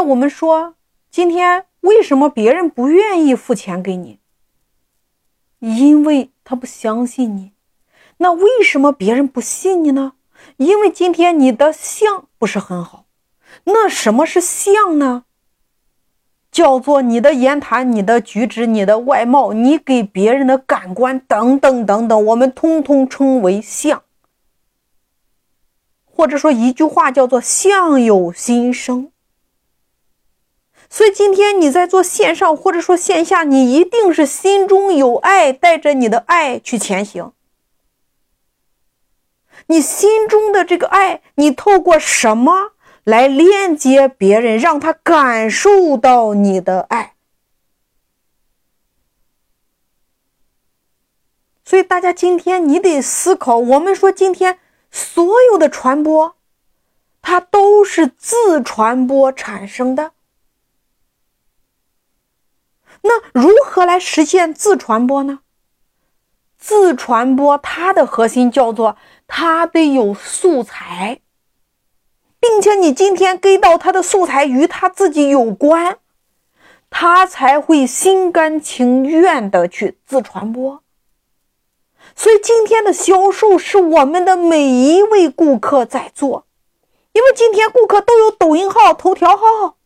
那我们说，今天为什么别人不愿意付钱给你？因为他不相信你。那为什么别人不信你呢？因为今天你的相不是很好。那什么是相呢？叫做你的言谈、你的举止、你的外貌、你给别人的感官等等等等，我们通通称为相。或者说一句话叫做“相由心生”。所以今天你在做线上或者说线下，你一定是心中有爱，带着你的爱去前行。你心中的这个爱，你透过什么？来链接别人，让他感受到你的爱。所以，大家今天你得思考。我们说，今天所有的传播，它都是自传播产生的。那如何来实现自传播呢？自传播它的核心叫做，它得有素材。并且你今天给到他的素材与他自己有关，他才会心甘情愿的去自传播。所以今天的销售是我们的每一位顾客在做，因为今天顾客都有抖音号、头条号、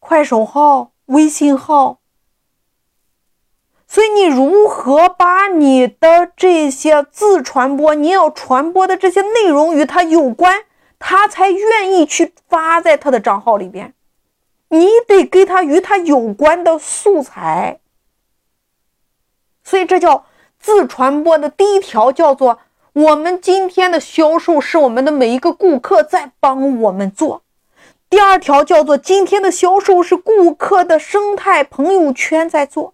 快手号、微信号，所以你如何把你的这些自传播，你要传播的这些内容与他有关？他才愿意去发在他的账号里边，你得给他与他有关的素材，所以这叫自传播的第一条，叫做我们今天的销售是我们的每一个顾客在帮我们做；第二条叫做今天的销售是顾客的生态朋友圈在做，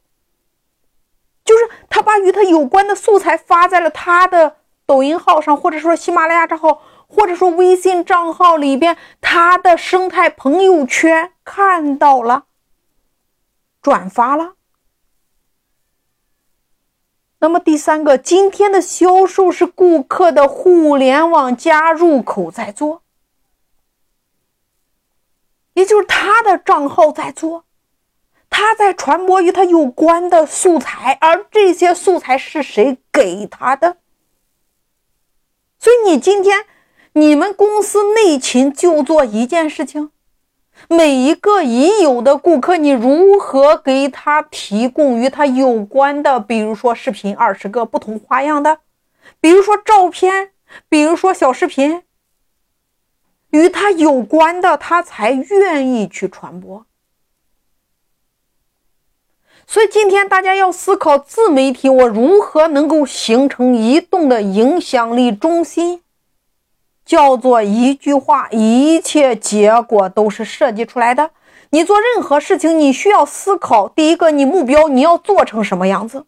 就是他把与他有关的素材发在了他的抖音号上，或者说喜马拉雅账号。或者说微信账号里边，他的生态朋友圈看到了，转发了。那么第三个，今天的销售是顾客的互联网加入口在做，也就是他的账号在做，他在传播与他有关的素材，而这些素材是谁给他的？所以你今天。你们公司内勤就做一件事情，每一个已有的顾客，你如何给他提供与他有关的，比如说视频二十个不同花样的，比如说照片，比如说小视频，与他有关的，他才愿意去传播。所以今天大家要思考自媒体，我如何能够形成移动的影响力中心。叫做一句话，一切结果都是设计出来的。你做任何事情，你需要思考：第一个，你目标你要做成什么样子；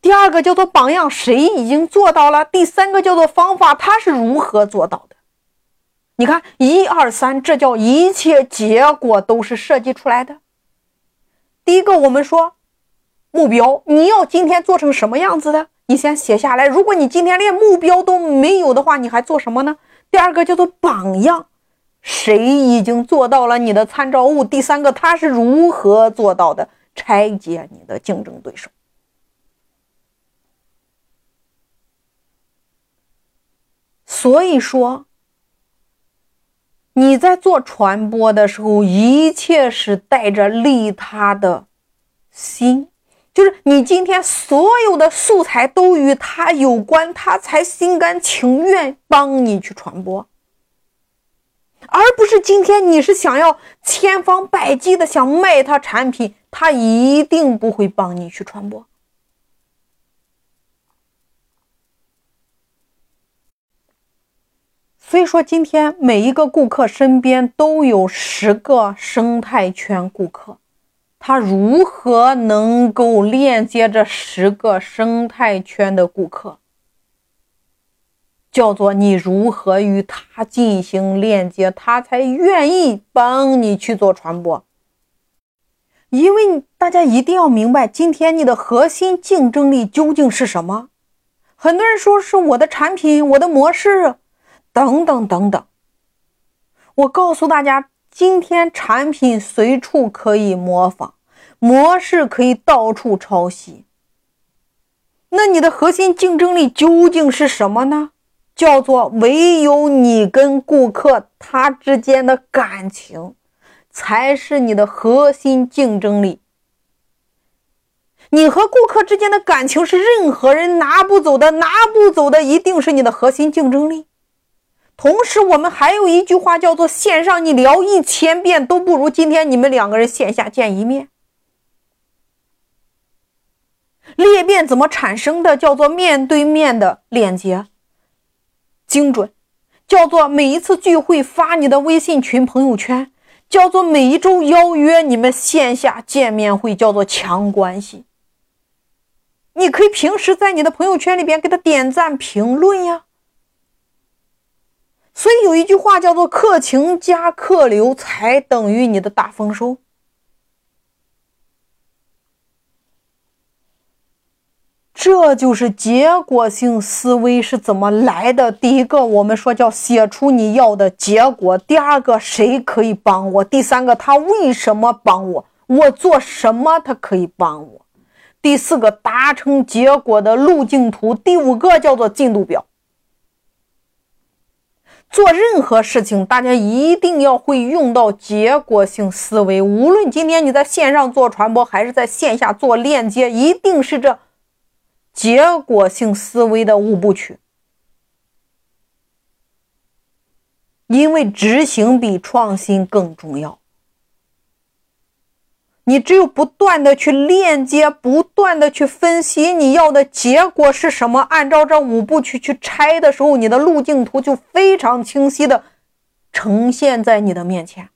第二个叫做榜样，谁已经做到了；第三个叫做方法，他是如何做到的。你看，一二三，这叫一切结果都是设计出来的。第一个，我们说目标，你要今天做成什么样子的？你先写下来。如果你今天连目标都没有的话，你还做什么呢？第二个叫做榜样，谁已经做到了？你的参照物。第三个，他是如何做到的？拆解你的竞争对手。所以说，你在做传播的时候，一切是带着利他的心。就是你今天所有的素材都与他有关，他才心甘情愿帮你去传播，而不是今天你是想要千方百计的想卖他产品，他一定不会帮你去传播。所以说，今天每一个顾客身边都有十个生态圈顾客。他如何能够链接这十个生态圈的顾客？叫做你如何与他进行链接，他才愿意帮你去做传播。因为大家一定要明白，今天你的核心竞争力究竟是什么？很多人说是我的产品、我的模式等等等等。我告诉大家。今天产品随处可以模仿，模式可以到处抄袭。那你的核心竞争力究竟是什么呢？叫做唯有你跟顾客他之间的感情，才是你的核心竞争力。你和顾客之间的感情是任何人拿不走的，拿不走的一定是你的核心竞争力。同时，我们还有一句话叫做：线上你聊一千遍都不如今天你们两个人线下见一面。裂变怎么产生的？叫做面对面的链接，精准；叫做每一次聚会发你的微信群朋友圈；叫做每一周邀约你们线下见面会；叫做强关系。你可以平时在你的朋友圈里边给他点赞评论呀。所以有一句话叫做“客情加客流才等于你的大丰收”。这就是结果性思维是怎么来的？第一个，我们说叫写出你要的结果；第二个，谁可以帮我；第三个，他为什么帮我？我做什么他可以帮我？第四个，达成结果的路径图；第五个叫做进度表。做任何事情，大家一定要会用到结果性思维。无论今天你在线上做传播，还是在线下做链接，一定是这。结果性思维的五部曲，因为执行比创新更重要。你只有不断的去链接，不断的去分析你要的结果是什么，按照这五步去去拆的时候，你的路径图就非常清晰的呈现在你的面前。